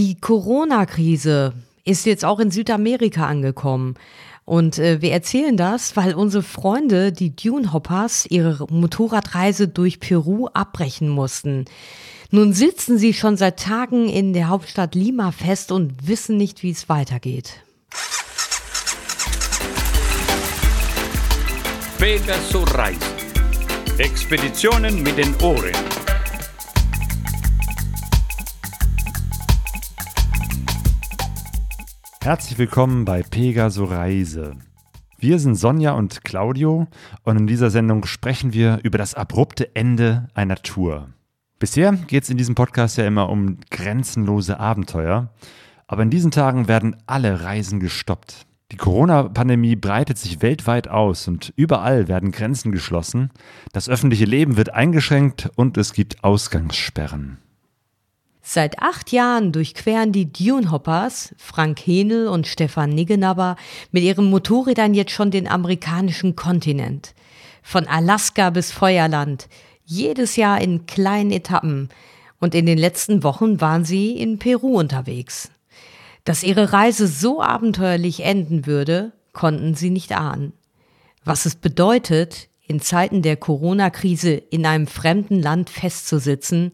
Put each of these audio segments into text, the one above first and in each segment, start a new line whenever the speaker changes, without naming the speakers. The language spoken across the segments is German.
Die Corona-Krise ist jetzt auch in Südamerika angekommen. Und äh, wir erzählen das, weil unsere Freunde, die Dune Hoppers, ihre Motorradreise durch Peru abbrechen mussten. Nun sitzen sie schon seit Tagen in der Hauptstadt Lima fest und wissen nicht, wie es weitergeht.
Pegaso Reisen. Expeditionen mit den Ohren.
Herzlich willkommen bei Pegaso Reise. Wir sind Sonja und Claudio und in dieser Sendung sprechen wir über das abrupte Ende einer Tour. Bisher geht es in diesem Podcast ja immer um grenzenlose Abenteuer, aber in diesen Tagen werden alle Reisen gestoppt. Die Corona-Pandemie breitet sich weltweit aus und überall werden Grenzen geschlossen, das öffentliche Leben wird eingeschränkt und es gibt Ausgangssperren.
Seit acht Jahren durchqueren die Dune-Hoppers, Frank Henel und Stefan Niggenabber, mit ihren Motorrädern jetzt schon den amerikanischen Kontinent. Von Alaska bis Feuerland, jedes Jahr in kleinen Etappen. Und in den letzten Wochen waren sie in Peru unterwegs. Dass ihre Reise so abenteuerlich enden würde, konnten sie nicht ahnen. Was es bedeutet, in Zeiten der Corona-Krise in einem fremden Land festzusitzen,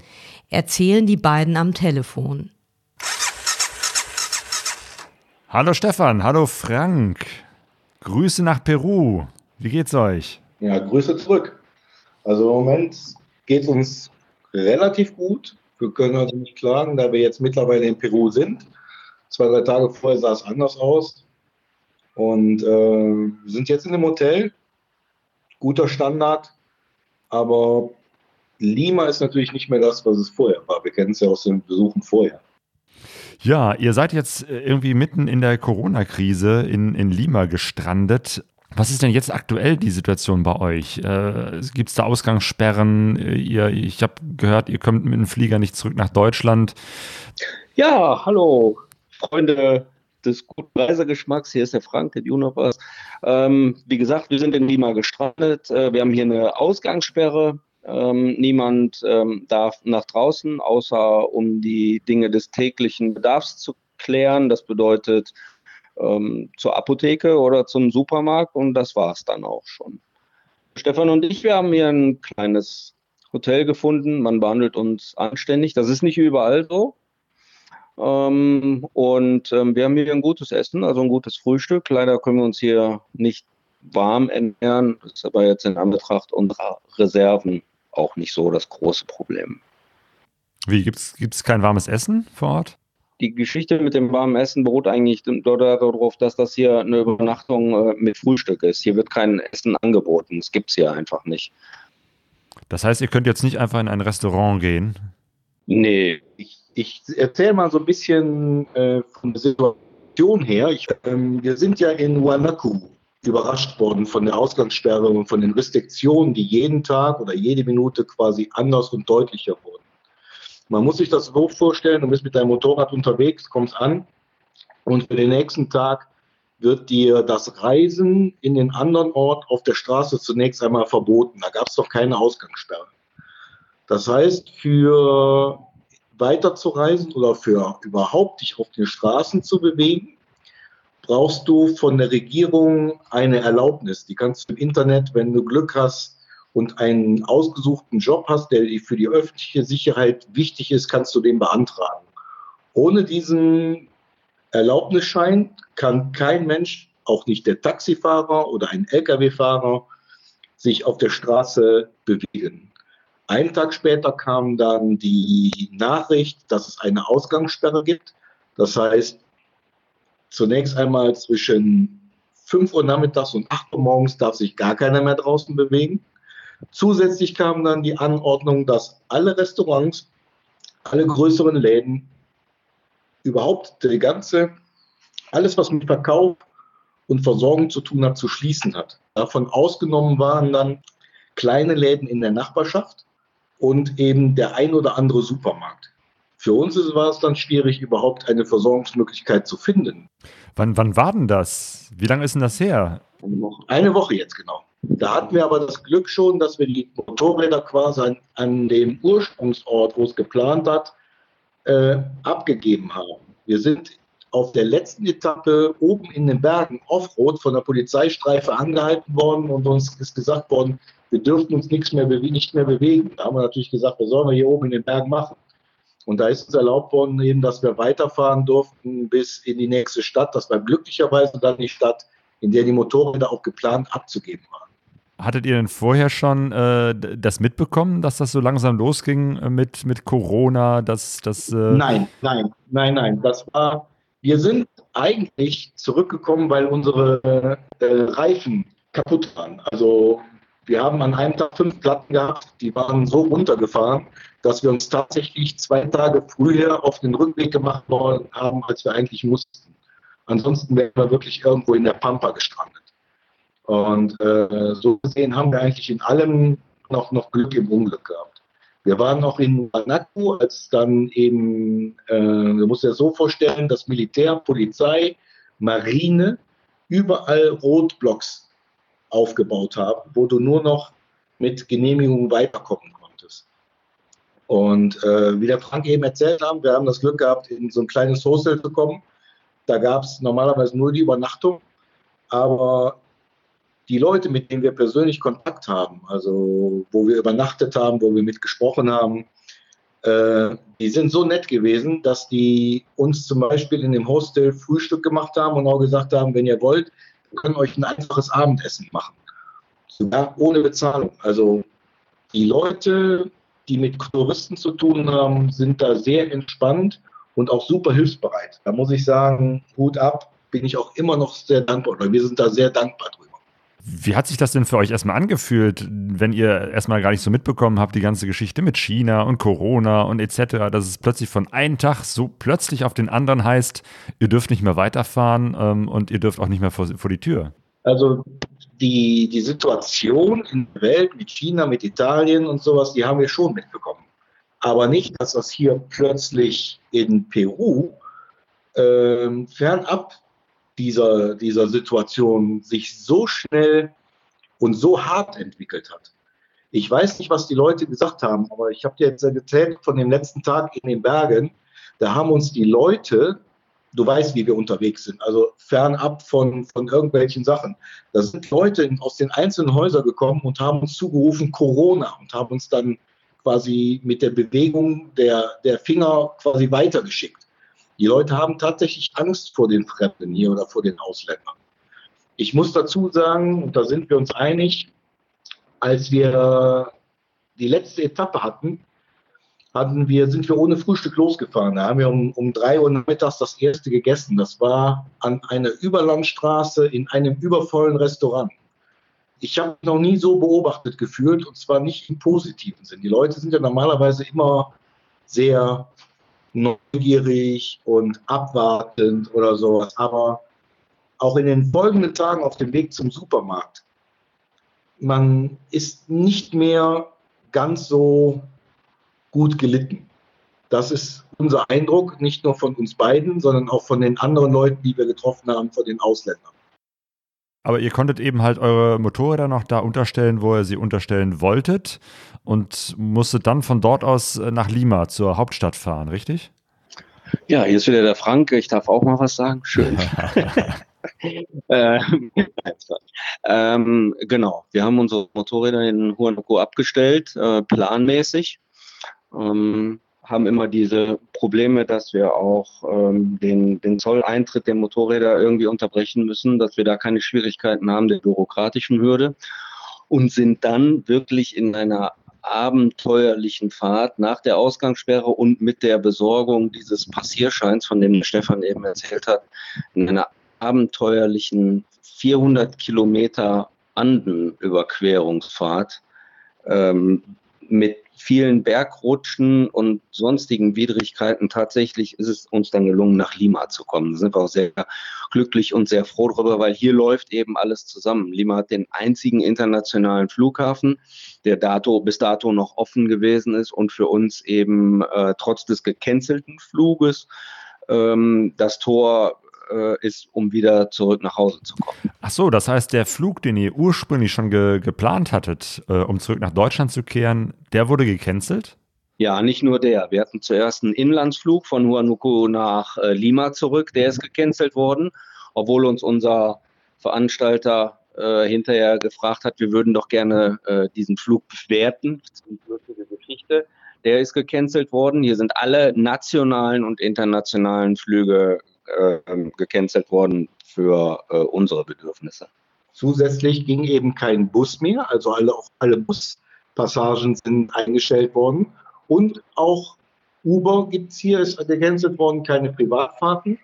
erzählen die beiden am Telefon.
Hallo Stefan, hallo Frank. Grüße nach Peru. Wie geht's euch?
Ja, Grüße zurück. Also im Moment geht es uns relativ gut. Wir können also nicht klagen, da wir jetzt mittlerweile in Peru sind. Zwei, drei Tage vorher sah es anders aus. Und äh, wir sind jetzt in einem Hotel. Guter Standard. Aber Lima ist natürlich nicht mehr das, was es vorher war. Wir kennen es ja aus den Besuchen vorher.
Ja, ihr seid jetzt äh, irgendwie mitten in der Corona-Krise in, in Lima gestrandet. Was ist denn jetzt aktuell die Situation bei euch? Äh, Gibt es da Ausgangssperren? Äh, ihr, ich habe gehört, ihr kommt mit dem Flieger nicht zurück nach Deutschland.
Ja, hallo, Freunde des guten Reisegeschmacks. Hier ist der Frank, der Junopers. Ähm, wie gesagt, wir sind in Lima gestrandet. Äh, wir haben hier eine Ausgangssperre. Ähm, niemand ähm, darf nach draußen, außer um die Dinge des täglichen Bedarfs zu klären. Das bedeutet ähm, zur Apotheke oder zum Supermarkt und das war es dann auch schon. Stefan und ich, wir haben hier ein kleines Hotel gefunden. Man behandelt uns anständig. Das ist nicht überall so. Ähm, und ähm, wir haben hier ein gutes Essen, also ein gutes Frühstück. Leider können wir uns hier nicht warm ernähren. Das ist aber jetzt in Anbetracht unserer Reserven auch nicht so das große Problem.
Wie, gibt es kein warmes Essen vor Ort?
Die Geschichte mit dem warmen Essen beruht eigentlich darauf, dass das hier eine Übernachtung äh, mit Frühstück ist. Hier wird kein Essen angeboten. Das gibt es hier einfach nicht.
Das heißt, ihr könnt jetzt nicht einfach in ein Restaurant gehen?
Nee, ich, ich erzähle mal so ein bisschen äh, von der Situation her. Ich, ähm, wir sind ja in Wanaku überrascht worden von der Ausgangssperre und von den Restriktionen, die jeden Tag oder jede Minute quasi anders und deutlicher wurden. Man muss sich das so vorstellen, du bist mit deinem Motorrad unterwegs, kommst an und für den nächsten Tag wird dir das Reisen in den anderen Ort auf der Straße zunächst einmal verboten. Da gab es doch keine Ausgangssperre. Das heißt, für weiter zu reisen oder für überhaupt dich auf den Straßen zu bewegen, brauchst du von der Regierung eine Erlaubnis. Die kannst du im Internet, wenn du Glück hast und einen ausgesuchten Job hast, der für die öffentliche Sicherheit wichtig ist, kannst du den beantragen. Ohne diesen Erlaubnisschein kann kein Mensch, auch nicht der Taxifahrer oder ein Lkw-Fahrer, sich auf der Straße bewegen. Einen Tag später kam dann die Nachricht, dass es eine Ausgangssperre gibt. Das heißt, Zunächst einmal zwischen 5 Uhr nachmittags und 8 Uhr morgens darf sich gar keiner mehr draußen bewegen. Zusätzlich kam dann die Anordnung, dass alle Restaurants, alle größeren Läden, überhaupt die ganze, alles was mit Verkauf und Versorgung zu tun hat, zu schließen hat. Davon ausgenommen waren dann kleine Läden in der Nachbarschaft und eben der ein oder andere Supermarkt. Für uns war es dann schwierig, überhaupt eine Versorgungsmöglichkeit zu finden.
Wann, wann war denn das? Wie lange ist denn das her?
Eine Woche, eine Woche jetzt genau. Da hatten wir aber das Glück schon, dass wir die Motorräder quasi an, an dem Ursprungsort, wo es geplant hat, äh, abgegeben haben. Wir sind auf der letzten Etappe oben in den Bergen Offroad von der Polizeistreife angehalten worden und uns ist gesagt worden, wir dürften uns nichts mehr, nicht mehr bewegen. Da haben wir natürlich gesagt, was sollen wir hier oben in den Bergen machen? Und da ist uns erlaubt worden, eben, dass wir weiterfahren durften bis in die nächste Stadt. Das war glücklicherweise dann die Stadt, in der die Motorräder auch geplant abzugeben waren.
Hattet ihr denn vorher schon äh, das mitbekommen, dass das so langsam losging äh, mit, mit Corona? Dass, dass, äh
nein, nein, nein, nein. Das war, wir sind eigentlich zurückgekommen, weil unsere äh, Reifen kaputt waren. Also wir haben an einem Tag fünf Platten gehabt, die waren so runtergefahren, dass wir uns tatsächlich zwei Tage früher auf den Rückweg gemacht haben, als wir eigentlich mussten. Ansonsten wären wir wirklich irgendwo in der Pampa gestrandet. Und äh, so gesehen haben wir eigentlich in allem noch, noch Glück im Unglück gehabt. Wir waren noch in Monaco, als dann eben, äh, man muss ja so vorstellen, dass Militär, Polizei, Marine überall Rotblocks aufgebaut haben, wo du nur noch mit Genehmigung weiterkommen konntest. Und äh, wie der Frank eben erzählt haben, wir haben das Glück gehabt, in so ein kleines Hostel zu kommen. Da gab es normalerweise nur die Übernachtung, aber die Leute, mit denen wir persönlich Kontakt haben, also wo wir übernachtet haben, wo wir mitgesprochen haben, äh, die sind so nett gewesen, dass die uns zum Beispiel in dem Hostel Frühstück gemacht haben und auch gesagt haben, wenn ihr wollt, wir können euch ein einfaches Abendessen machen. Sogar ohne Bezahlung. Also die Leute, die mit Touristen zu tun haben, sind da sehr entspannt und auch super hilfsbereit. Da muss ich sagen, Hut ab, bin ich auch immer noch sehr dankbar. Oder wir sind da sehr dankbar drüber.
Wie hat sich das denn für euch erstmal angefühlt, wenn ihr erstmal gar nicht so mitbekommen habt, die ganze Geschichte mit China und Corona und etc., dass es plötzlich von einem Tag so plötzlich auf den anderen heißt, ihr dürft nicht mehr weiterfahren ähm, und ihr dürft auch nicht mehr vor, vor die Tür?
Also die, die Situation in der Welt mit China, mit Italien und sowas, die haben wir schon mitbekommen. Aber nicht, dass das hier plötzlich in Peru ähm, fernab dieser, dieser Situation sich so schnell und so hart entwickelt hat. Ich weiß nicht, was die Leute gesagt haben, aber ich habe dir jetzt erzählt von dem letzten Tag in den Bergen. Da haben uns die Leute, du weißt, wie wir unterwegs sind, also fernab von, von irgendwelchen Sachen. Da sind Leute aus den einzelnen Häusern gekommen und haben uns zugerufen Corona und haben uns dann quasi mit der Bewegung der, der Finger quasi weitergeschickt. Die Leute haben tatsächlich Angst vor den Fremden hier oder vor den Ausländern. Ich muss dazu sagen, und da sind wir uns einig, als wir die letzte Etappe hatten, hatten wir, sind wir ohne Frühstück losgefahren. Da haben wir um, um drei Uhr mittags das erste gegessen. Das war an einer Überlandstraße in einem übervollen Restaurant. Ich habe noch nie so beobachtet gefühlt und zwar nicht im positiven Sinn. Die Leute sind ja normalerweise immer sehr neugierig und abwartend oder sowas. Aber auch in den folgenden Tagen auf dem Weg zum Supermarkt, man ist nicht mehr ganz so gut gelitten. Das ist unser Eindruck, nicht nur von uns beiden, sondern auch von den anderen Leuten, die wir getroffen haben, von den Ausländern.
Aber ihr konntet eben halt eure Motorräder noch da unterstellen, wo ihr sie unterstellen wolltet und musstet dann von dort aus äh, nach Lima zur Hauptstadt fahren, richtig?
Ja, hier ist wieder der Frank. Ich darf auch mal was sagen. Schön. ähm, ähm, genau, wir haben unsere Motorräder in Huanaco abgestellt, äh, planmäßig. Ähm, haben immer diese Probleme, dass wir auch ähm, den, den Zolleintritt der Motorräder irgendwie unterbrechen müssen, dass wir da keine Schwierigkeiten haben der bürokratischen Hürde und sind dann wirklich in einer abenteuerlichen Fahrt nach der Ausgangssperre und mit der Besorgung dieses Passierscheins, von dem Stefan eben erzählt hat, in einer abenteuerlichen 400 Kilometer Andenüberquerungsfahrt ähm, mit vielen Bergrutschen und sonstigen Widrigkeiten tatsächlich ist es uns dann gelungen, nach Lima zu kommen. Da sind wir auch sehr glücklich und sehr froh darüber, weil hier läuft eben alles zusammen. Lima hat den einzigen internationalen Flughafen, der dato, bis dato noch offen gewesen ist und für uns eben äh, trotz des gecancelten Fluges ähm, das Tor äh, ist, um wieder zurück nach Hause zu kommen.
Ach so, das heißt, der Flug, den ihr ursprünglich schon ge geplant hattet, äh, um zurück nach Deutschland zu kehren, der wurde gecancelt?
Ja, nicht nur der. Wir hatten zuerst einen Inlandsflug von Huanuco nach äh, Lima zurück. Der ist gecancelt worden, obwohl uns unser Veranstalter äh, hinterher gefragt hat, wir würden doch gerne äh, diesen Flug bewerten. Das ist eine lustige Geschichte. Der ist gecancelt worden. Hier sind alle nationalen und internationalen Flüge äh, gecancelt worden für äh, unsere Bedürfnisse.
Zusätzlich ging eben kein Bus mehr, also alle, alle Buspassagen sind eingestellt worden. Und auch Uber gibt es hier, ist gecancelt worden, keine Privatfahrten.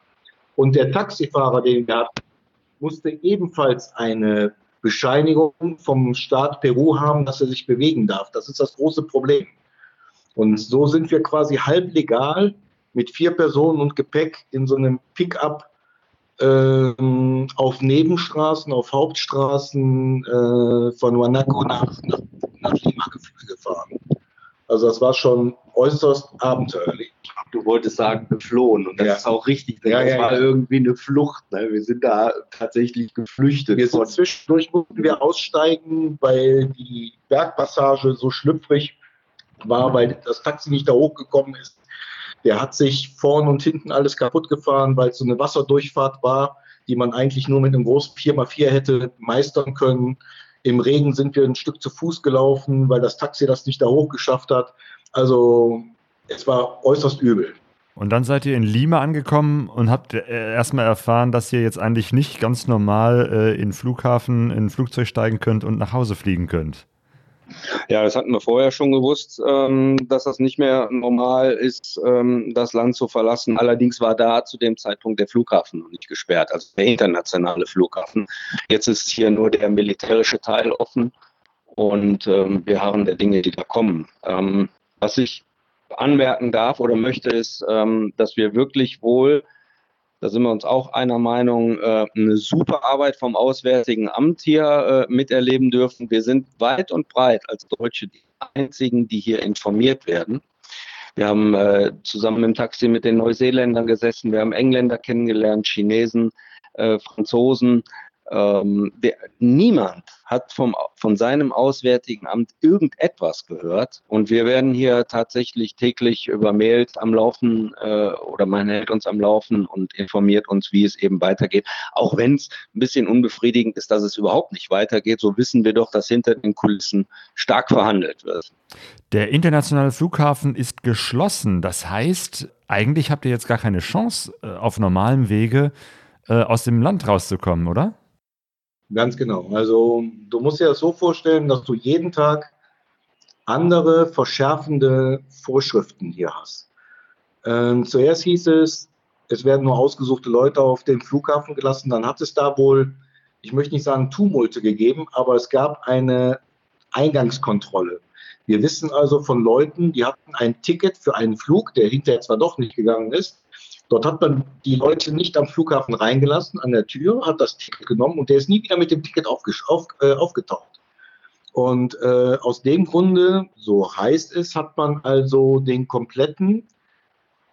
Und der Taxifahrer, den wir hatten, musste ebenfalls eine Bescheinigung vom Staat Peru haben, dass er sich bewegen darf. Das ist das große Problem. Und so sind wir quasi halb legal mit vier Personen und Gepäck in so einem Pickup ähm, auf Nebenstraßen, auf Hauptstraßen äh, von Huanaco nach, nach, nach Lima gefahren. Also das war schon äußerst abenteuerlich.
Du wolltest sagen, geflohen und das
Ja.
ist auch richtig.
Ja,
das
ja,
war irgendwie eine Flucht. Ne? Wir sind da tatsächlich geflüchtet.
Wir sind zwischendurch mussten wir aussteigen, weil die Bergpassage so schlüpfrig war, weil das Taxi nicht da hochgekommen ist. Der hat sich vorn und hinten alles kaputt gefahren, weil es so eine Wasserdurchfahrt war, die man eigentlich nur mit einem großen 4x4 hätte meistern können. Im Regen sind wir ein Stück zu Fuß gelaufen, weil das Taxi das nicht da hochgeschafft hat. Also es war äußerst übel.
Und dann seid ihr in Lima angekommen und habt äh, erstmal erfahren, dass ihr jetzt eigentlich nicht ganz normal äh, in Flughafen, in Flugzeug steigen könnt und nach Hause fliegen könnt.
Ja, das hatten wir vorher schon gewusst, ähm, dass das nicht mehr normal ist, ähm, das Land zu verlassen. Allerdings war da zu dem Zeitpunkt der Flughafen noch nicht gesperrt, also der internationale Flughafen. Jetzt ist hier nur der militärische Teil offen und ähm, wir harren der Dinge, die da kommen. Was ich anmerken darf oder möchte, ist, dass wir wirklich wohl da sind wir uns auch einer Meinung, äh, eine super Arbeit vom Auswärtigen Amt hier äh, miterleben dürfen. Wir sind weit und breit als Deutsche die einzigen, die hier informiert werden. Wir haben äh, zusammen im Taxi mit den Neuseeländern gesessen, wir haben Engländer kennengelernt, Chinesen, äh, Franzosen. Ähm, der, niemand hat vom, von seinem Auswärtigen Amt irgendetwas gehört. Und wir werden hier tatsächlich täglich übermailt am Laufen äh, oder man hält uns am Laufen und informiert uns, wie es eben weitergeht. Auch wenn es ein bisschen unbefriedigend ist, dass es überhaupt nicht weitergeht, so wissen wir doch, dass hinter den Kulissen stark verhandelt wird.
Der internationale Flughafen ist geschlossen. Das heißt, eigentlich habt ihr jetzt gar keine Chance, äh, auf normalem Wege äh, aus dem Land rauszukommen, oder?
Ganz genau. Also du musst dir das so vorstellen, dass du jeden Tag andere verschärfende Vorschriften hier hast. Ähm, zuerst hieß es, es werden nur ausgesuchte Leute auf den Flughafen gelassen. Dann hat es da wohl, ich möchte nicht sagen Tumulte gegeben, aber es gab eine Eingangskontrolle. Wir wissen also von Leuten, die hatten ein Ticket für einen Flug, der hinterher zwar doch nicht gegangen ist. Dort hat man die Leute nicht am Flughafen reingelassen, an der Tür, hat das Ticket genommen und der ist nie wieder mit dem Ticket auf, äh, aufgetaucht. Und äh, aus dem Grunde, so heißt es, hat man also den kompletten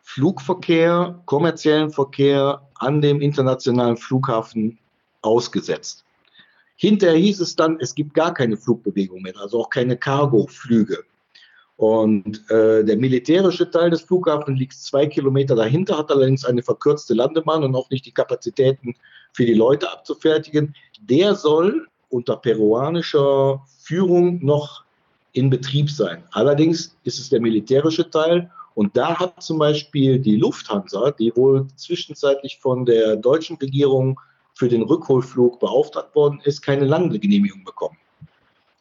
Flugverkehr, kommerziellen Verkehr an dem internationalen Flughafen ausgesetzt. Hinterher hieß es dann, es gibt gar keine Flugbewegung mehr, also auch keine Cargo-Flüge. Und äh, der militärische Teil des Flughafens liegt zwei Kilometer dahinter, hat allerdings eine verkürzte Landebahn und auch nicht die Kapazitäten für die Leute abzufertigen. Der soll unter peruanischer Führung noch in Betrieb sein. Allerdings ist es der militärische Teil und da hat zum Beispiel die Lufthansa, die wohl zwischenzeitlich von der deutschen Regierung für den Rückholflug beauftragt worden ist, keine Landegenehmigung bekommen.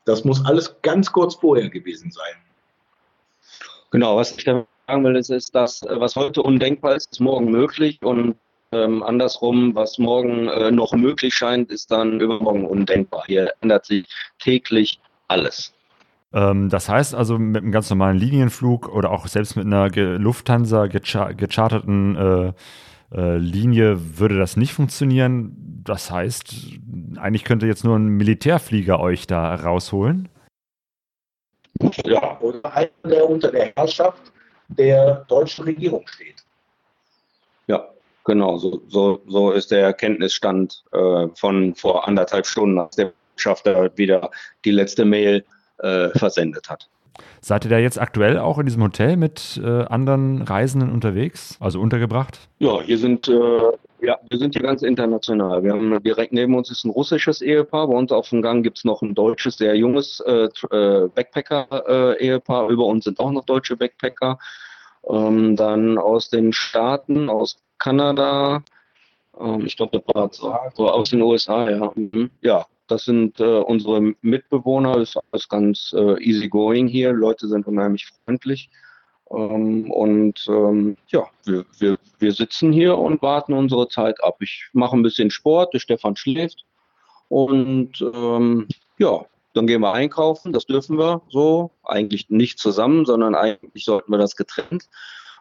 Das muss alles ganz kurz vorher gewesen sein.
Genau, was ich sagen will, ist, ist dass äh, was heute undenkbar ist, ist morgen möglich und ähm, andersrum, was morgen äh, noch möglich scheint, ist dann übermorgen undenkbar. Hier ändert sich täglich alles.
Ähm, das heißt also, mit einem ganz normalen Linienflug oder auch selbst mit einer ge Lufthansa gecha gecharterten äh, äh, Linie würde das nicht funktionieren. Das heißt, eigentlich könnte jetzt nur ein Militärflieger euch da rausholen.
Ja, oder einer, der unter der Herrschaft der deutschen Regierung steht.
Ja, genau, so, so, so ist der Kenntnisstand äh, von vor anderthalb Stunden, als der Botschafter wieder die letzte Mail äh, versendet hat.
Seid ihr da jetzt aktuell auch in diesem Hotel mit äh, anderen Reisenden unterwegs, also untergebracht?
Ja, hier sind, äh, ja, wir sind hier ganz international. Wir haben direkt neben uns ist ein russisches Ehepaar. Bei uns auf dem Gang gibt es noch ein deutsches, sehr junges äh, äh Backpacker-Ehepaar. Über uns sind auch noch deutsche Backpacker. Ähm, dann aus den Staaten, aus Kanada, ähm, ich glaube, das war so aus den USA, ja. Mhm. Ja, das sind äh, unsere Mitbewohner, das ist alles ganz äh, easy going hier. Leute sind unheimlich freundlich. Ähm, und ähm, ja, wir, wir, wir sitzen hier und warten unsere Zeit ab. Ich mache ein bisschen Sport, der Stefan schläft. Und ähm, ja, dann gehen wir einkaufen, das dürfen wir so. Eigentlich nicht zusammen, sondern eigentlich sollten wir das getrennt.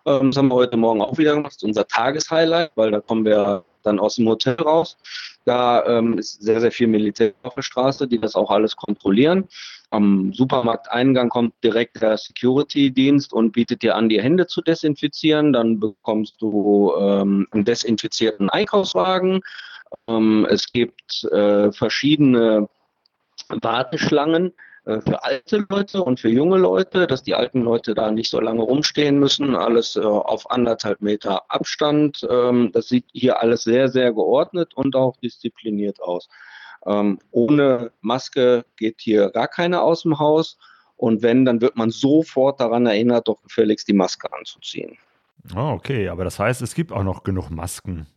Ähm, das haben wir heute Morgen auch wieder gemacht. Unser Tageshighlight, weil da kommen wir dann aus dem Hotel raus. Da ähm, ist sehr, sehr viel Militär auf der Straße, die das auch alles kontrollieren. Am Supermarkteingang kommt direkt der Security-Dienst und bietet dir an, die Hände zu desinfizieren. Dann bekommst du ähm, einen desinfizierten Einkaufswagen. Ähm, es gibt äh, verschiedene Warteschlangen für alte Leute und für junge Leute, dass die alten Leute da nicht so lange rumstehen müssen, alles äh, auf anderthalb Meter Abstand. Ähm, das sieht hier alles sehr, sehr geordnet und auch diszipliniert aus. Ähm, ohne Maske geht hier gar keiner aus dem Haus. Und wenn, dann wird man sofort daran erinnert, doch gefälligst die Maske anzuziehen.
Oh, okay, aber das heißt, es gibt auch noch genug Masken.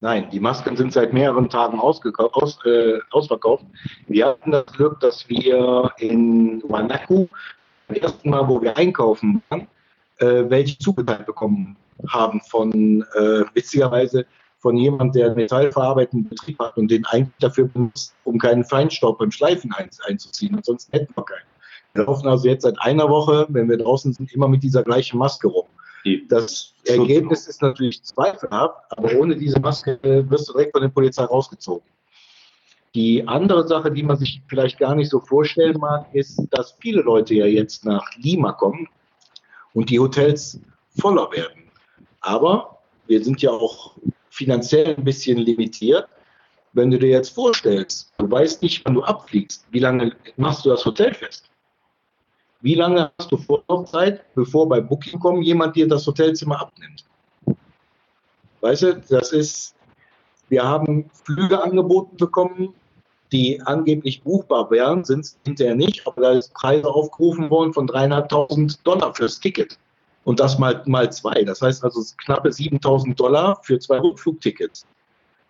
Nein, die Masken sind seit mehreren Tagen aus, äh, ausverkauft. Wir hatten das Glück, dass wir in Wanaku, das erste Mal, wo wir einkaufen waren, äh, welche zugeteilt bekommen haben von, äh, witzigerweise, von jemandem, der einen metallverarbeitenden Betrieb hat und den eigentlich dafür benutzt, um keinen Feinstaub beim Schleifen ein, einzuziehen. Ansonsten hätten wir keinen. Wir laufen also jetzt seit einer Woche, wenn wir draußen sind, immer mit dieser gleichen Maske rum. Das Ergebnis ist natürlich zweifelhaft, aber ohne diese Maske wirst du direkt von der Polizei rausgezogen. Die andere Sache, die man sich vielleicht gar nicht so vorstellen mag, ist, dass viele Leute ja jetzt nach Lima kommen und die Hotels voller werden. Aber wir sind ja auch finanziell ein bisschen limitiert. Wenn du dir jetzt vorstellst, du weißt nicht, wann du abfliegst, wie lange machst du das Hotel fest? Wie lange hast du Vorlaufzeit, bevor bei Booking.com jemand dir das Hotelzimmer abnimmt? Weißt du, das ist, wir haben Flüge angeboten bekommen, die angeblich buchbar wären, sind es hinterher nicht, aber da ist Preise aufgerufen worden von dreieinhalbtausend Dollar fürs Ticket. Und das mal, mal zwei. Das heißt also knappe 7000 Dollar für zwei Rückflugtickets,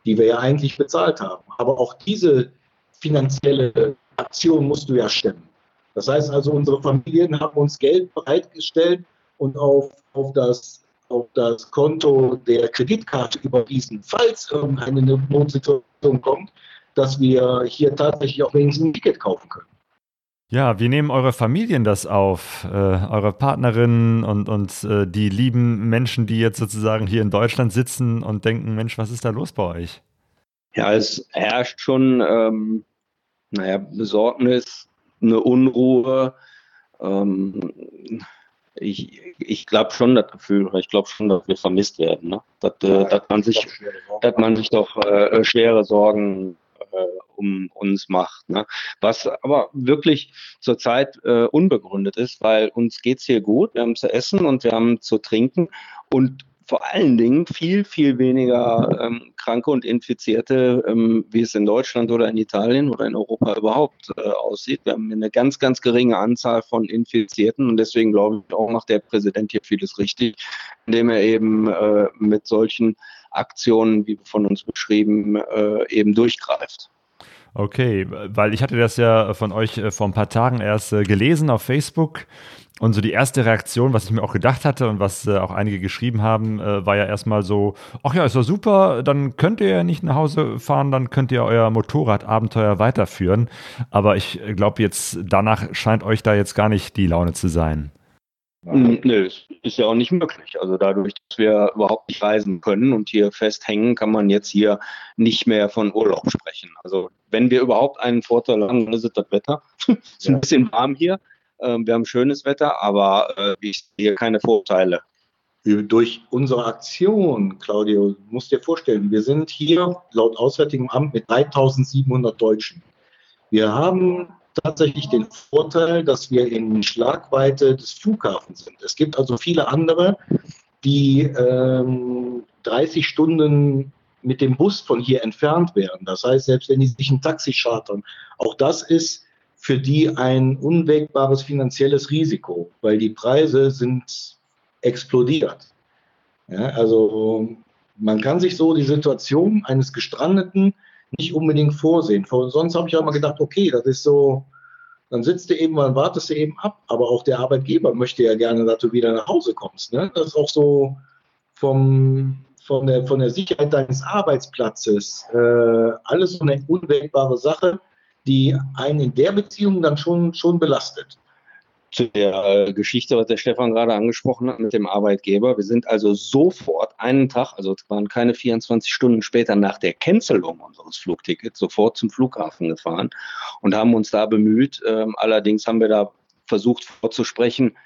die wir ja eigentlich bezahlt haben. Aber auch diese finanzielle Aktion musst du ja stemmen. Das heißt also, unsere Familien haben uns Geld bereitgestellt und auf, auf, das, auf das Konto der Kreditkarte überwiesen, falls irgendeine Notsituation kommt, dass wir hier tatsächlich auch wenigstens ein Ticket kaufen können.
Ja, wie nehmen eure Familien das auf? Äh, eure Partnerinnen und, und äh, die lieben Menschen, die jetzt sozusagen hier in Deutschland sitzen und denken, Mensch, was ist da los bei euch?
Ja, es herrscht schon, ähm, naja, Besorgnis, eine Unruhe. Ähm, ich ich glaube schon das Gefühl, ich glaube schon, dass wir vermisst werden. Ne? Dass, äh, dass, man sich, dass man sich doch äh, schwere Sorgen äh, um uns macht. Ne? Was aber wirklich zurzeit äh, unbegründet ist, weil uns geht es hier gut, wir haben zu essen und wir haben zu trinken und vor allen Dingen viel, viel weniger ähm, Kranke und Infizierte, ähm, wie es in Deutschland oder in Italien oder in Europa überhaupt äh, aussieht. Wir haben eine ganz, ganz geringe Anzahl von Infizierten und deswegen glaube ich auch macht der Präsident hier vieles richtig, indem er eben äh, mit solchen Aktionen, wie von uns beschrieben, äh, eben durchgreift.
Okay, weil ich hatte das ja von euch äh, vor ein paar Tagen erst äh, gelesen auf Facebook und so die erste Reaktion, was ich mir auch gedacht hatte und was äh, auch einige geschrieben haben, äh, war ja erstmal so, ach ja, ist doch super, dann könnt ihr ja nicht nach Hause fahren, dann könnt ihr euer Motorradabenteuer weiterführen. Aber ich glaube jetzt, danach scheint euch da jetzt gar nicht die Laune zu sein.
Hm, nö, ist ja auch nicht möglich. Also dadurch, dass wir überhaupt nicht reisen können und hier festhängen, kann man jetzt hier nicht mehr von Urlaub sprechen. Also wenn wir überhaupt einen Vorteil haben, dann ist es das Wetter. es ist ein bisschen warm hier. Ähm, wir haben schönes Wetter, aber äh, ich sehe keine Vorteile.
Durch unsere Aktion, Claudio, musst dir vorstellen, wir sind hier laut Auswärtigem Amt mit 3700 Deutschen. Wir haben tatsächlich den Vorteil, dass wir in Schlagweite des Flughafens sind. Es gibt also viele andere, die ähm, 30 Stunden mit dem Bus von hier entfernt wären. Das heißt, selbst wenn die sich ein Taxi chartern, auch das ist für die ein unwägbares finanzielles Risiko, weil die Preise sind explodiert. Ja, also man kann sich so die Situation eines Gestrandeten nicht unbedingt vorsehen. Sonst habe ich auch immer gedacht, okay, das ist so, dann sitzt du eben, dann wartest du eben ab. Aber auch der Arbeitgeber möchte ja gerne, dass du wieder nach Hause kommst. Ne? Das ist auch so vom, von, der, von der Sicherheit deines Arbeitsplatzes äh, alles so eine unwägbare Sache, die einen in der Beziehung dann schon, schon belastet
zu der äh, Geschichte, was der Stefan gerade angesprochen hat mit dem Arbeitgeber. Wir sind also sofort einen Tag, also es waren keine 24 Stunden später nach der Cancelung unseres Flugtickets, sofort zum Flughafen gefahren und haben uns da bemüht. Ähm, allerdings haben wir da versucht vorzusprechen,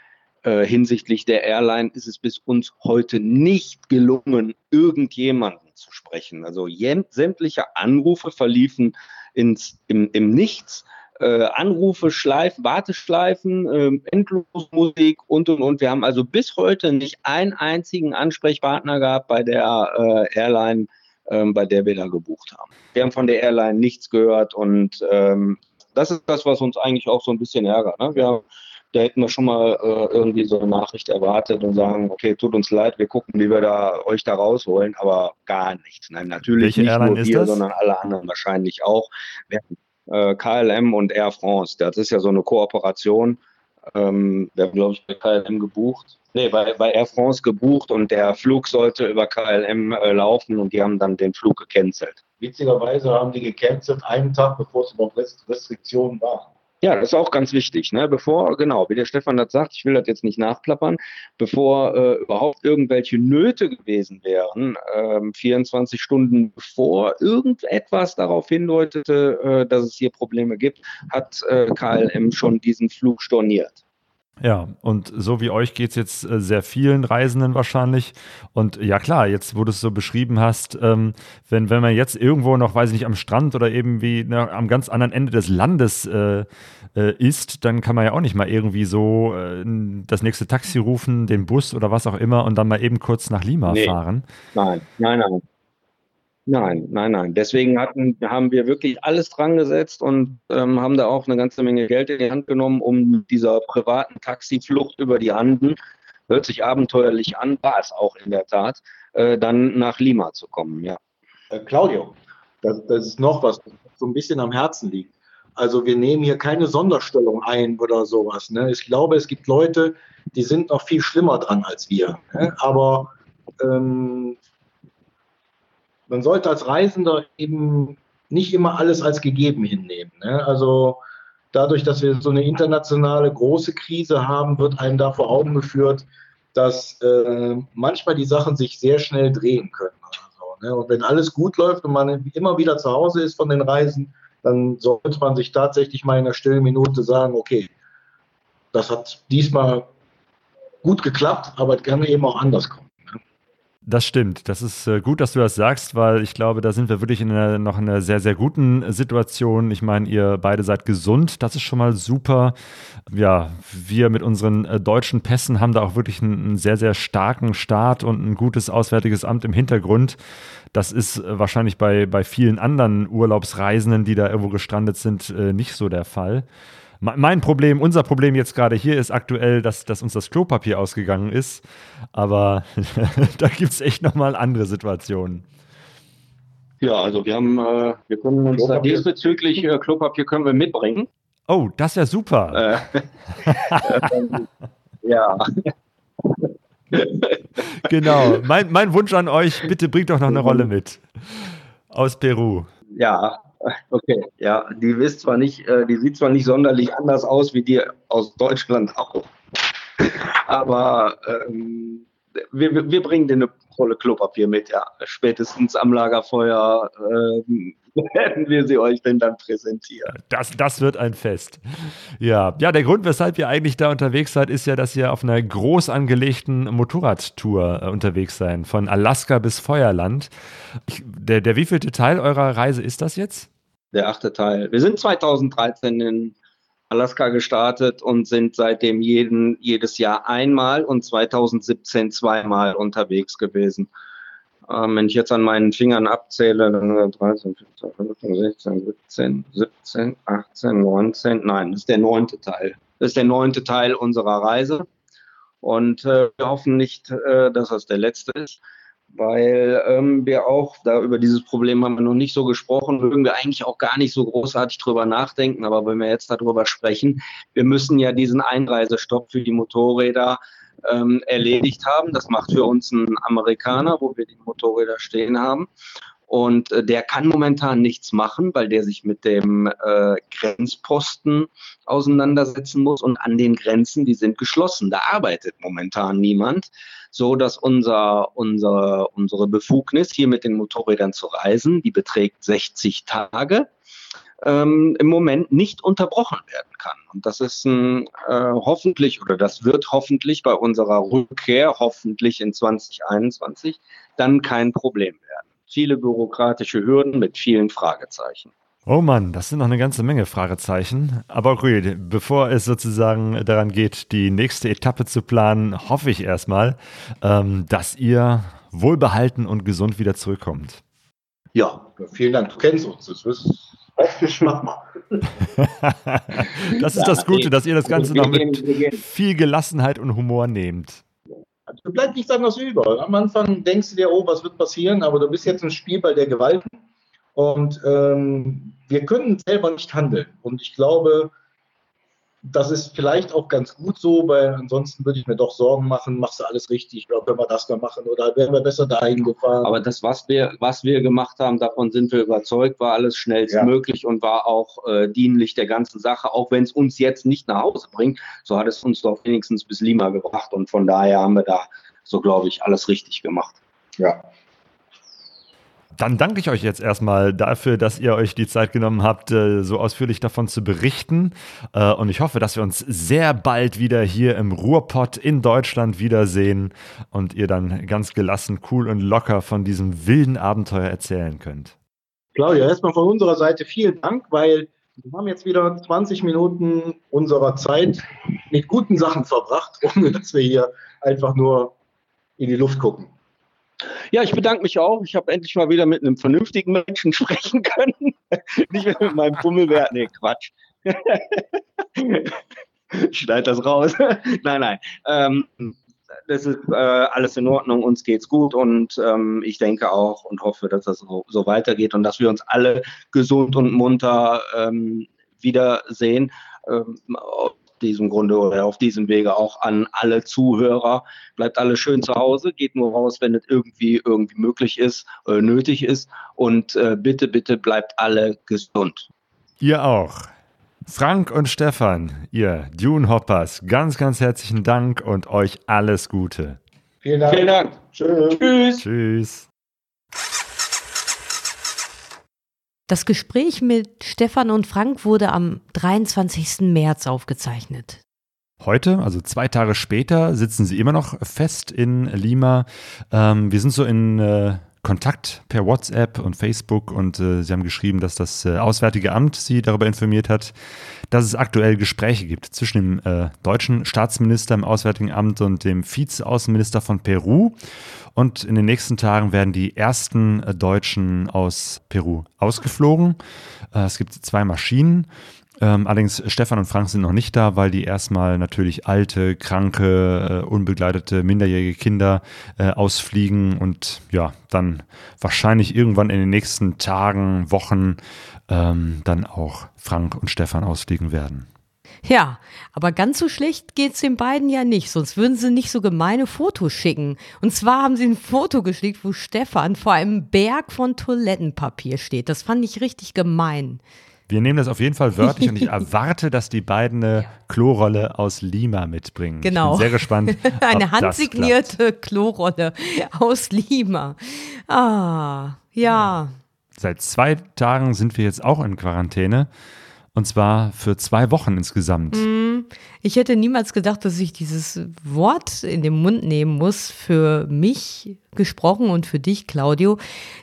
äh, hinsichtlich der Airline ist es bis uns heute nicht gelungen, irgendjemanden zu sprechen. Also sämtliche Anrufe verliefen ins, im, im Nichts äh, Anrufe, Schleifen, Warteschleifen, äh, Endlosmusik und und und. Wir haben also bis heute nicht einen einzigen Ansprechpartner gehabt bei der äh, Airline, ähm, bei der wir da gebucht haben. Wir haben von der Airline nichts gehört und ähm, das ist das, was uns eigentlich auch so ein bisschen ärgert. Ne? Wir, da hätten wir schon mal äh, irgendwie so eine Nachricht erwartet und sagen, okay, tut uns leid, wir gucken, wie wir da euch da rausholen, aber gar nichts. Nein, natürlich
Welche
nicht
Airline
nur wir,
das?
sondern alle anderen wahrscheinlich auch. Wir äh, KLM und Air France. Das ist ja so eine Kooperation. Ähm, wir haben, glaube ich, bei KLM gebucht. Nee, bei, bei Air France gebucht und der Flug sollte über KLM äh, laufen und die haben dann den Flug gecancelt.
Witzigerweise haben die gecancelt einen Tag, bevor es überhaupt Restriktionen waren.
Ja, das ist auch ganz wichtig. Ne? Bevor, genau, wie der Stefan das sagt, ich will das jetzt nicht nachplappern, bevor äh, überhaupt irgendwelche Nöte gewesen wären, ähm, 24 Stunden bevor irgendetwas darauf hindeutete, äh, dass es hier Probleme gibt, hat äh, KLM schon diesen Flug storniert.
Ja, und so wie euch geht es jetzt äh, sehr vielen Reisenden wahrscheinlich. Und ja klar, jetzt wo du es so beschrieben hast, ähm, wenn, wenn man jetzt irgendwo noch, weiß ich nicht, am Strand oder eben wie ne, am ganz anderen Ende des Landes äh, äh, ist, dann kann man ja auch nicht mal irgendwie so äh, das nächste Taxi rufen, den Bus oder was auch immer und dann mal eben kurz nach Lima
Nee.
fahren.
Nein, nein, nein. Nein, nein, nein. Deswegen hatten, haben wir wirklich alles dran gesetzt und ähm, haben da auch eine ganze Menge Geld in die Hand genommen, um dieser privaten Taxiflucht über die Anden, hört sich abenteuerlich an, war es auch in der Tat, äh, dann nach Lima zu kommen, ja.
Äh, Claudio, das, das ist noch was, das so ein bisschen am Herzen liegt. Also wir nehmen hier keine Sonderstellung ein oder sowas. Ne? Ich glaube, es gibt Leute, die sind noch viel schlimmer dran als wir. Ne? Aber ähm, man sollte als Reisender eben nicht immer alles als gegeben hinnehmen. Ne? Also dadurch, dass wir so eine internationale große Krise haben, wird einem da vor Augen geführt, dass äh, manchmal die Sachen sich sehr schnell drehen können. Oder so, ne? Und wenn alles gut läuft und man immer wieder zu Hause ist von den Reisen, dann sollte man sich tatsächlich mal in einer stillen Minute sagen, okay, das hat diesmal gut geklappt, aber es kann eben auch anders kommen.
Das stimmt. Das ist äh, gut, dass du das sagst, weil ich glaube, da sind wir wirklich in einer, noch in einer sehr, sehr guten Situation. Ich meine, ihr beide seid gesund. Das ist schon mal super. Ja, wir mit unseren äh, deutschen Pässen haben da auch wirklich einen, einen sehr, sehr starken Staat und ein gutes Auswärtiges Amt im Hintergrund. Das ist äh, wahrscheinlich bei, bei vielen anderen Urlaubsreisenden, die da irgendwo gestrandet sind, nicht so der Fall. Me- Mein Problem, unser Problem jetzt gerade hier ist aktuell, dass, dass uns das Klopapier ausgegangen ist. Aber da gibt es echt nochmal andere Situationen.
Ja, also wir haben, äh, wir können uns da
Klopapier.
diesbezüglich äh, Klopapier können wir mitbringen.
Oh, das wäre super.
Äh, ähm, ja,
Genau. Mein, mein Wunsch an euch, bitte bringt doch noch eine Rolle mit. Aus Peru.
Ja, okay. Ja, die ist zwar nicht, äh, die sieht zwar nicht sonderlich anders aus wie die aus Deutschland auch. Aber ähm, wir, wir- bringen dir eine Rolle Klopapier mit, ja. Spätestens am Lagerfeuer ähm, werden wir sie euch denn dann präsentieren.
Das, das wird ein Fest. Ja. ja, der Grund, weshalb ihr eigentlich da unterwegs seid, ist ja, dass ihr auf einer groß angelegten Motorradtour äh, unterwegs seid, von Alaska bis Feuerland. Ich, der, der wievielte Teil eurer Reise ist das jetzt?
Der achte Teil. Wir sind 2013 in Alaska gestartet und sind seitdem jeden, jedes Jahr einmal und 2017 zweimal unterwegs gewesen. Ähm, wenn ich jetzt an meinen Fingern abzähle, dann 13, 14, 15, 16, 17, 17, 18, 19, nein, das ist der neunte Teil. Das ist der neunte Teil unserer Reise. Und äh, wir hoffen nicht, äh, dass das der letzte ist weil ähm, wir auch da über dieses Problem haben wir noch nicht so gesprochen, würden wir eigentlich auch gar nicht so großartig drüber nachdenken, aber wenn wir jetzt darüber sprechen, wir müssen ja diesen Einreisestopp für die Motorräder ähm, erledigt haben. Das macht für uns ein Amerikaner, wo wir die Motorräder stehen haben. Und äh, der kann momentan nichts machen, weil der sich mit dem äh, Grenzposten auseinandersetzen muss. Und an den Grenzen, die sind geschlossen. Da arbeitet momentan niemand, so dass unser, unser, unsere Befugnis, hier mit den Motorrädern zu reisen, die beträgt 60 Tage. Ähm, im Moment nicht unterbrochen werden kann. Und das ist ein, äh, hoffentlich oder das wird hoffentlich bei unserer Rückkehr, hoffentlich in 2021, dann kein Problem werden viele bürokratische Hürden mit vielen Fragezeichen.
Oh Mann, das sind noch eine ganze Menge Fragezeichen. Aber okay, bevor es sozusagen daran geht, die nächste Etappe zu planen, hoffe ich erstmal, ähm, dass ihr wohlbehalten und gesund wieder zurückkommt.
Ja, vielen Dank. Du kennst uns. Das ist mach mal.
das ist das Gute, dass ihr das Ganze noch mit viel Gelassenheit und Humor nehmt.
Du bleibst nichts anderes über. Am Anfang denkst du dir, oh, was wird passieren, aber du bist jetzt ein Spielball der Gewalt und ähm, wir können selber nicht handeln. Und ich glaube, das ist vielleicht auch ganz gut so, weil ansonsten würde ich mir doch Sorgen machen, machst du alles richtig, oder können wir das da machen oder wären wir besser dahin gefahren.
Aber das, was wir, was wir gemacht haben, davon sind wir überzeugt, war alles schnellstmöglich ja. und war auch äh, dienlich der ganzen Sache, auch wenn es uns jetzt nicht nach Hause bringt, so hat es uns doch wenigstens bis Lima gebracht und von daher haben wir da, so glaube ich, alles richtig gemacht.
Ja.
Dann danke ich euch jetzt erstmal dafür, dass ihr euch die Zeit genommen habt, äh, so ausführlich davon zu berichten. Äh, und ich hoffe, dass wir uns sehr bald wieder hier im Ruhrpott in Deutschland wiedersehen und ihr dann ganz gelassen, cool und locker von diesem wilden Abenteuer erzählen könnt.
Claudia, erstmal von unserer Seite vielen Dank, weil wir haben jetzt wieder 20 Minuten unserer Zeit mit guten Sachen verbracht, ohne dass wir hier einfach nur in die Luft gucken.
Ja, ich bedanke mich auch. Ich habe endlich mal wieder mit einem vernünftigen Menschen sprechen können. Nicht mehr mit meinem Pummelwert. Nee, Quatsch. ich schneide das raus. nein, nein. Ähm, das ist äh, alles in Ordnung, uns geht's gut und ähm, ich denke auch und hoffe, dass das so, so, weitergeht und dass wir uns alle gesund und munter ähm, wiedersehen. Ähm, diesem Grunde oder auf diesem Wege auch an alle Zuhörer. Bleibt alle schön zu Hause, geht nur raus, wenn es irgendwie irgendwie möglich ist, äh, nötig ist. Und äh, bitte, bitte bleibt alle gesund.
Ihr auch. Frank und Stefan, ihr Dune Hoppers, ganz, ganz herzlichen Dank und euch alles Gute.
Vielen Dank.
Vielen Dank.
Tschüss. Tschüss.
Das Gespräch mit Stefan und Frank wurde am 23. März aufgezeichnet.
Heute, also zwei Tage später, sitzen sie immer noch fest in Lima. Ähm, wir sind so in äh, Kontakt per WhatsApp und Facebook und äh, sie haben geschrieben, dass das äh, Auswärtige Amt sie darüber informiert hat, dass es aktuell Gespräche gibt zwischen dem äh, deutschen Staatsminister im Auswärtigen Amt und dem Vizeaußenminister von Peru. Und in den nächsten Tagen werden die ersten äh, Deutschen aus Peru ausgeflogen. Äh, es gibt zwei Maschinen. Ähm, allerdings Stefan und Frank sind noch nicht da, weil die erstmal natürlich alte, kranke, äh, unbegleitete, minderjährige Kinder äh, ausfliegen und ja, dann wahrscheinlich irgendwann in den nächsten Tagen, Wochen ähm, dann auch Frank und Stefan ausfliegen werden.
Ja, aber ganz so schlecht geht's den beiden ja nicht, sonst würden sie nicht so gemeine Fotos schicken. Und zwar haben sie ein Foto geschickt, wo Stefan vor einem Berg von Toilettenpapier steht. Das fand ich richtig gemein.
Wir nehmen das auf jeden Fall wörtlich und ich erwarte, dass die beiden eine Klorolle aus Lima mitbringen.
Genau.
Ich bin sehr gespannt.
eine handsignierte Klorolle aus Lima. Ah, ja.
Seit zwei Tagen sind wir jetzt auch in Quarantäne. Und zwar für zwei Wochen insgesamt.
Mm, ich hätte niemals gedacht, dass ich dieses Wort in den Mund nehmen muss, für mich gesprochen und für dich, Claudio.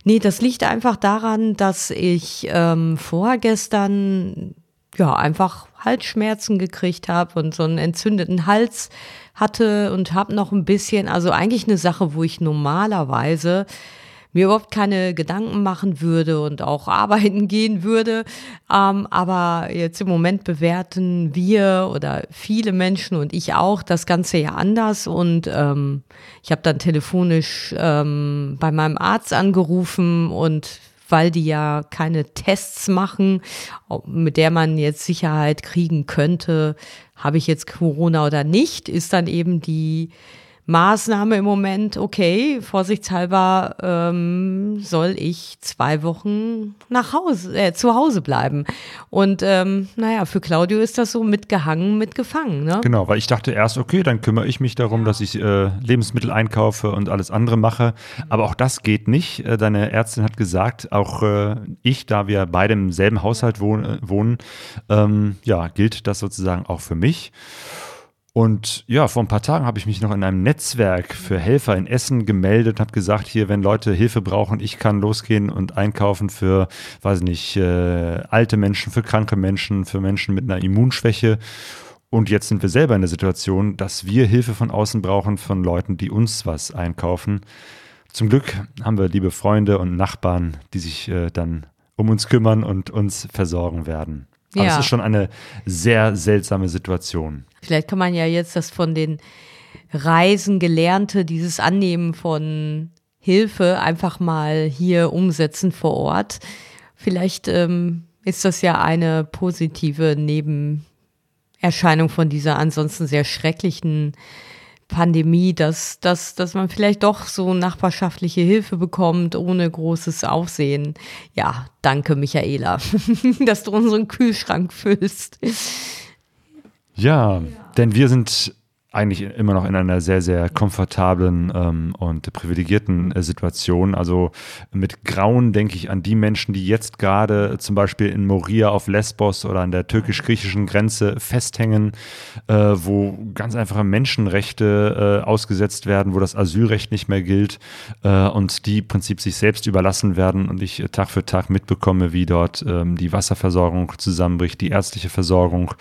Nee, das liegt einfach daran, dass ich ähm, vorgestern ja, einfach Halsschmerzen gekriegt habe und so einen entzündeten Hals hatte und habe noch ein bisschen, also eigentlich eine Sache, wo ich normalerweise mir überhaupt keine Gedanken machen würde und auch arbeiten gehen würde. Ähm, aber jetzt im Moment bewerten wir oder viele Menschen und ich auch das Ganze ja anders. Und ähm, ich habe dann telefonisch ähm, bei meinem Arzt angerufen und weil die ja keine Tests machen, mit der man jetzt Sicherheit kriegen könnte, habe ich jetzt Corona oder nicht, ist dann eben die Maßnahme im Moment, okay, vorsichtshalber ähm, soll ich zwei Wochen nach Hause, äh, zu Hause bleiben. Und ähm, naja, für Claudio ist das so mitgehangen, mitgefangen. Ne?
Genau, weil ich dachte erst, okay, dann kümmere ich mich darum, dass ich äh, Lebensmittel einkaufe und alles andere mache. Aber auch das geht nicht. Äh, deine Ärztin hat gesagt, auch äh, ich, da wir beide im selben Haushalt wohn äh, wohnen, ähm, ja, gilt das sozusagen auch für mich. Und ja, vor ein paar Tagen habe ich mich noch in einem Netzwerk für Helfer in Essen gemeldet und habe gesagt, hier, wenn Leute Hilfe brauchen, ich kann losgehen und einkaufen für, weiß nicht, äh, alte Menschen, für kranke Menschen, für Menschen mit einer Immunschwäche. Und jetzt sind wir selber in der Situation, dass wir Hilfe von außen brauchen von Leuten, die uns was einkaufen. Zum Glück haben wir liebe Freunde und Nachbarn, die sich äh, dann um uns kümmern und uns versorgen werden. Aber ja. es ist schon eine sehr seltsame Situation.
Vielleicht kann man ja jetzt das von den Reisen gelernte, dieses Annehmen von Hilfe einfach mal hier umsetzen vor Ort. Vielleicht ähm, ist das ja eine positive Nebenerscheinung von dieser ansonsten sehr schrecklichen Pandemie, dass, dass, dass man vielleicht doch so nachbarschaftliche Hilfe bekommt, ohne großes Aufsehen. Ja, danke, Michaela, dass du unseren Kühlschrank füllst.
Ja, denn wir sind eigentlich immer noch in einer sehr, sehr komfortablen ähm, und privilegierten äh, Situation. Also mit Grauen denke ich an die Menschen, die jetzt gerade zum Beispiel in Moria auf Lesbos oder an der türkisch-griechischen Grenze festhängen, äh, wo ganz einfache Menschenrechte äh, ausgesetzt werden, wo das Asylrecht nicht mehr gilt äh, und die im Prinzip sich selbst überlassen werden und ich äh, Tag für Tag mitbekomme, wie dort ähm, die Wasserversorgung zusammenbricht, die ärztliche Versorgung.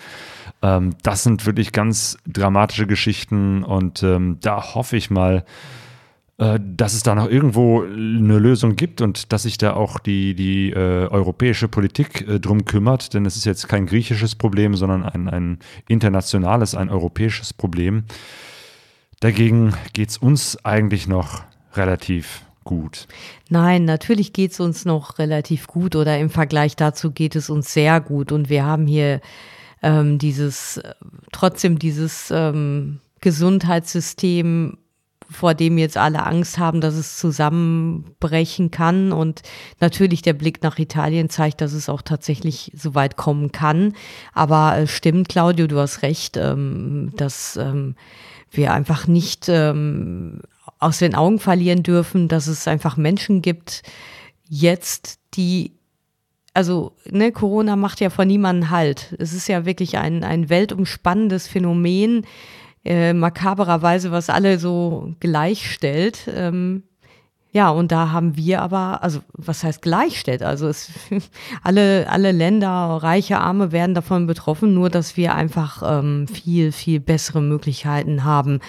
Ähm, das sind wirklich ganz dramatische Geschichten und ähm, da hoffe ich mal, äh, dass es da noch irgendwo eine Lösung gibt und dass sich da auch die, die äh, europäische Politik äh, drum kümmert, denn es ist jetzt kein griechisches Problem, sondern ein, ein internationales, ein europäisches Problem. Dagegen geht es uns eigentlich noch relativ gut.
Nein, natürlich geht es uns noch relativ gut oder im Vergleich dazu geht es uns sehr gut und wir haben hier ähm, dieses, trotzdem dieses ähm, Gesundheitssystem, vor dem jetzt alle Angst haben, dass es zusammenbrechen kann. Und natürlich der Blick nach Italien zeigt, dass es auch tatsächlich so weit kommen kann. Aber äh, stimmt, Claudio, du hast recht, ähm, dass ähm, wir einfach nicht ähm, aus den Augen verlieren dürfen, dass es einfach Menschen gibt, jetzt, die also ne, Corona macht ja von niemandem Halt. Es ist ja wirklich ein, ein weltumspannendes Phänomen, äh, makabererweise, was alle so gleichstellt. Ähm, ja, und da haben wir aber, also was heißt gleichstellt? Also es, alle, alle Länder, reiche, arme werden davon betroffen, nur dass wir einfach ähm, viel, viel bessere Möglichkeiten haben,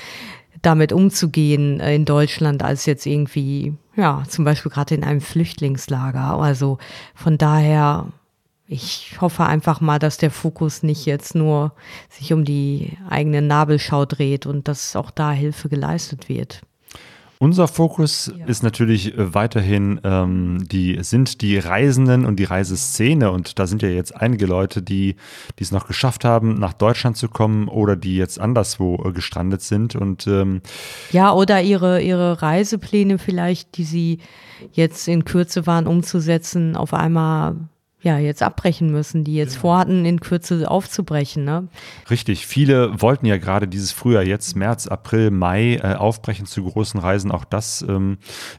damit umzugehen in Deutschland als jetzt irgendwie, ja, zum Beispiel gerade in einem Flüchtlingslager. Also von daher, ich hoffe einfach mal, dass der Fokus nicht jetzt nur sich um die eigene Nabelschau dreht und dass auch da Hilfe geleistet wird.
Unser Fokus ja. ist natürlich äh, weiterhin ähm, die sind die Reisenden und die Reiseszene und da sind ja jetzt einige Leute, die die es noch geschafft haben, nach Deutschland zu kommen oder die jetzt anderswo äh, gestrandet sind und ähm,
ja oder ihre ihre Reisepläne vielleicht, die sie jetzt in Kürze waren umzusetzen, auf einmal ja, jetzt abbrechen müssen, die jetzt genau. vorhatten, in Kürze aufzubrechen. Ne?
Richtig, viele wollten ja gerade dieses Frühjahr, jetzt März, April, Mai, äh, aufbrechen zu großen Reisen. Auch das ähm,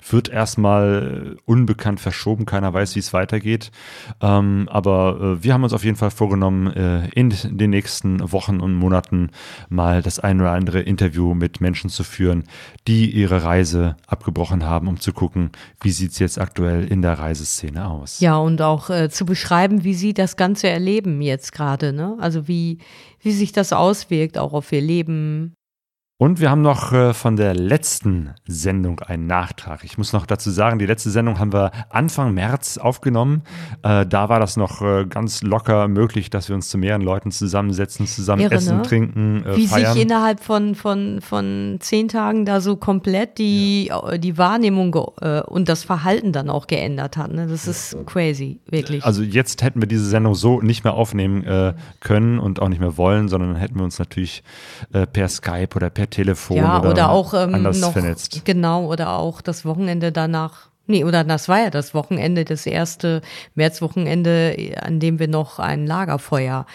wird erstmal unbekannt verschoben, keiner weiß, wie es weitergeht. Ähm, aber äh, wir haben uns auf jeden Fall vorgenommen, äh, in den nächsten Wochen und Monaten mal das ein oder andere Interview mit Menschen zu führen, die ihre Reise abgebrochen haben, um zu gucken, wie sieht es jetzt aktuell in der Reiseszene aus.
Ja, und auch äh, zu beschreiben, wie sie das Ganze erleben jetzt gerade, ne? Also wie, wie sich das auswirkt, auch auf ihr Leben,
und wir haben noch äh, von der letzten Sendung einen Nachtrag. Ich muss noch dazu sagen, die letzte Sendung haben wir Anfang März aufgenommen. Äh, da war das noch äh, ganz locker möglich, dass wir uns zu mehreren Leuten zusammensetzen, zusammen Irre, essen, ne? trinken,
Wie feiern. sich innerhalb von, von, von zehn Tagen da so komplett die, ja. die Wahrnehmung und das Verhalten dann auch geändert hat. Ne? Das ist crazy, wirklich.
Also jetzt hätten wir diese Sendung so nicht mehr aufnehmen können und auch nicht mehr wollen, sondern hätten wir uns natürlich per Skype oder per Telefon ja, oder, oder auch ähm, anders noch, vernetzt.
Genau, oder auch das Wochenende danach. Nee, oder das war ja das Wochenende, das erste Märzwochenende, an dem wir noch ein Lagerfeuer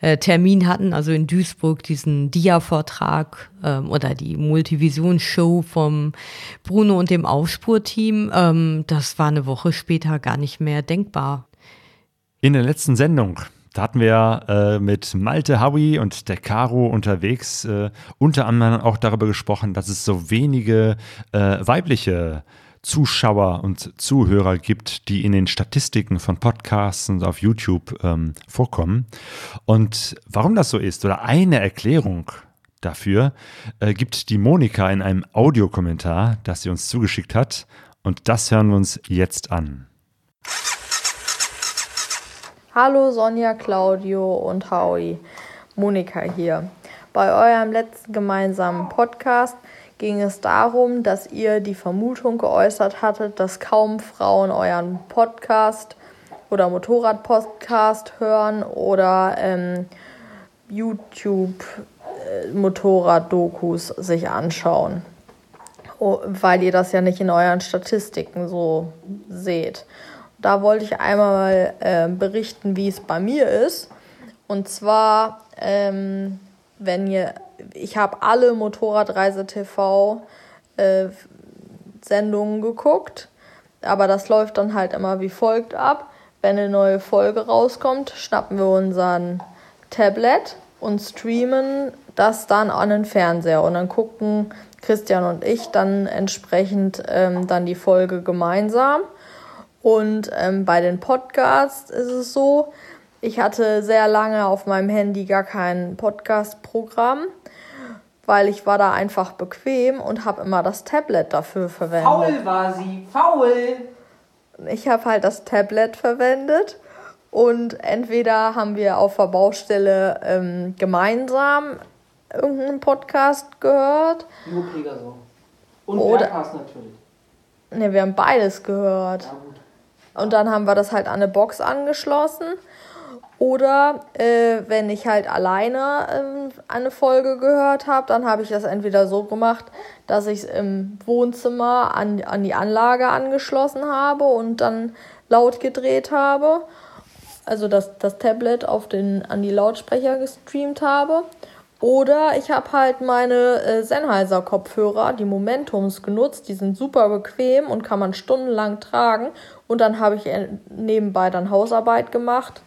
äh, Termin hatten, also in Duisburg diesen Dia-Vortrag ähm, oder die Multivision-Show vom Bruno und dem Aufspurteam. Ähm, das war eine Woche später gar nicht mehr denkbar.
In der letzten Sendung da hatten wir äh, mit Malte Howie und der Caro unterwegs äh, unter anderem auch darüber gesprochen, dass es so wenige äh, weibliche Zuschauer und Zuhörer gibt, die in den Statistiken von Podcasts und auf YouTube ähm, vorkommen. Und warum das so ist oder eine Erklärung dafür äh, gibt die Monika in einem Audiokommentar, das sie uns zugeschickt hat. Und das hören wir uns jetzt an.
Hallo Sonja, Claudio und Howie. Monika hier. Bei eurem letzten gemeinsamen Podcast ging es darum, dass ihr die Vermutung geäußert hattet, dass kaum Frauen euren Podcast oder Motorrad-Podcast hören oder ähm, YouTube-Motorrad-Dokus sich anschauen, weil ihr das ja nicht in euren Statistiken so seht. Da wollte ich einmal äh, berichten, wie es bei mir ist. Und zwar, ähm, wenn ihr, ich habe alle Motorradreise TV äh, geguckt, aber das läuft dann halt immer wie folgt ab. Wenn eine neue Folge rauskommt, schnappen wir unseren Tablet und streamen das dann an den Fernseher und dann gucken Christian und ich dann entsprechend ähm, dann die Folge gemeinsam. Und ähm, bei den Podcasts ist es so, ich hatte sehr lange auf meinem Handy gar kein Podcast-Programm, weil ich war da einfach bequem und habe immer das Tablet dafür verwendet.
Faul war sie, faul!
Ich habe halt das Tablet verwendet und entweder haben wir auf der Baustelle ähm, gemeinsam irgendeinen Podcast gehört.
Nur Pegaso. Und oder, natürlich.
Ne, wir haben beides gehört. Ja, und dann haben wir das halt an eine Box angeschlossen. Oder äh, wenn ich halt alleine ähm, eine Folge gehört habe, dann habe ich das entweder so gemacht, dass ich es im Wohnzimmer an, an die Anlage angeschlossen habe und dann laut gedreht habe. Also das, das Tablet auf den, an die Lautsprecher gestreamt habe. Oder ich habe halt meine äh, Sennheiser Kopfhörer, die Momentums genutzt, die sind super bequem und kann man stundenlang tragen. Und dann habe ich äh, nebenbei dann Hausarbeit gemacht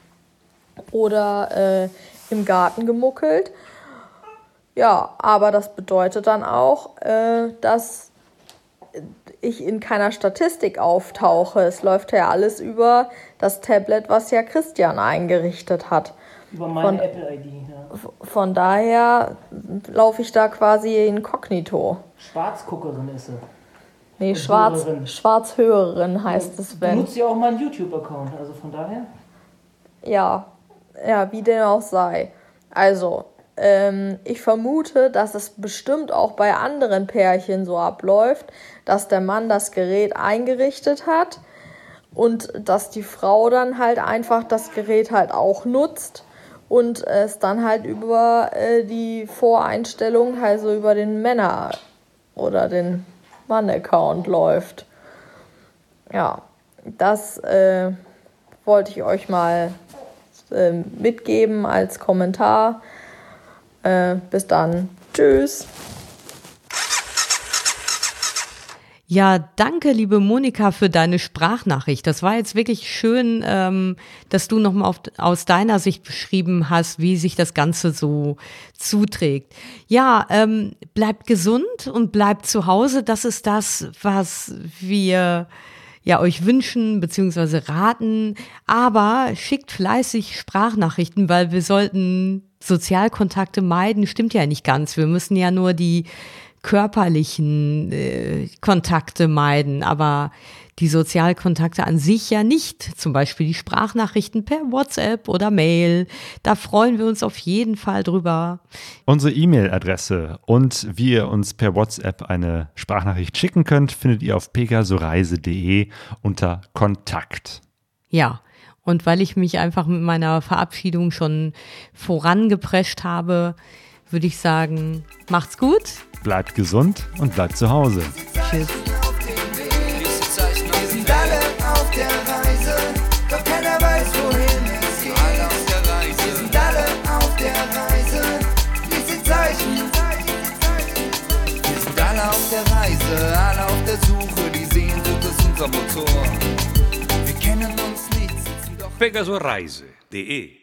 oder äh, im Garten gemuckelt. Ja, aber das bedeutet dann auch, äh, dass ich in keiner Statistik auftauche. Es läuft ja alles über das Tablet, was ja Christian eingerichtet hat.
Über meine Apple-ID, ja.
Von daher laufe ich da quasi inkognito.
Schwarzguckerin ist sie.
Nee, Schwarz, Schwarzhörerin heißt ja, es, wenn.
Du nutzt ja auch meinen YouTube-Account, also von daher?
Ja, ja, wie denn auch sei. Also, ähm, ich vermute, dass es bestimmt auch bei anderen Pärchen so abläuft, dass der Mann das Gerät eingerichtet hat und dass die Frau dann halt einfach das Gerät halt auch nutzt und es dann halt über äh, die Voreinstellung, also über den Männer oder den Mann-Account läuft. Ja, das äh, wollte ich euch mal äh, mitgeben als Kommentar. Äh, bis dann. Tschüss.
Ja, danke, liebe Monika, für deine Sprachnachricht. Das war jetzt wirklich schön, ähm, dass du nochmal aus deiner Sicht beschrieben hast, wie sich das Ganze so zuträgt. Ja, ähm, bleibt gesund und bleibt zu Hause. Das ist das, was wir ja euch wünschen bzw. raten. Aber schickt fleißig Sprachnachrichten, weil wir sollten Sozialkontakte meiden. Stimmt ja nicht ganz. Wir müssen ja nur die körperlichen äh, Kontakte meiden, aber die Sozialkontakte an sich ja nicht. Zum Beispiel die Sprachnachrichten per WhatsApp oder Mail. Da freuen wir uns auf jeden Fall drüber.
Unsere E-Mail-Adresse und wie ihr uns per WhatsApp eine Sprachnachricht schicken könnt, findet ihr auf pegasoreise.de unter Kontakt.
Ja. Und weil ich mich einfach mit meiner Verabschiedung schon vorangeprescht habe, würde ich sagen, macht's gut.
Bleibt gesund und bleibt zu Hause.
Tschüss.
Wir sind alle auf der Reise, doch keiner weiß, wohin es geht. Alle auf der Reise. Wir sind alle auf der Reise, diese Zeichen. Wir sind alle auf der Reise, alle auf der Suche, die Sehnsucht ist unser Motor. Wir kennen uns nicht, sitzen doch
pegasoreise.de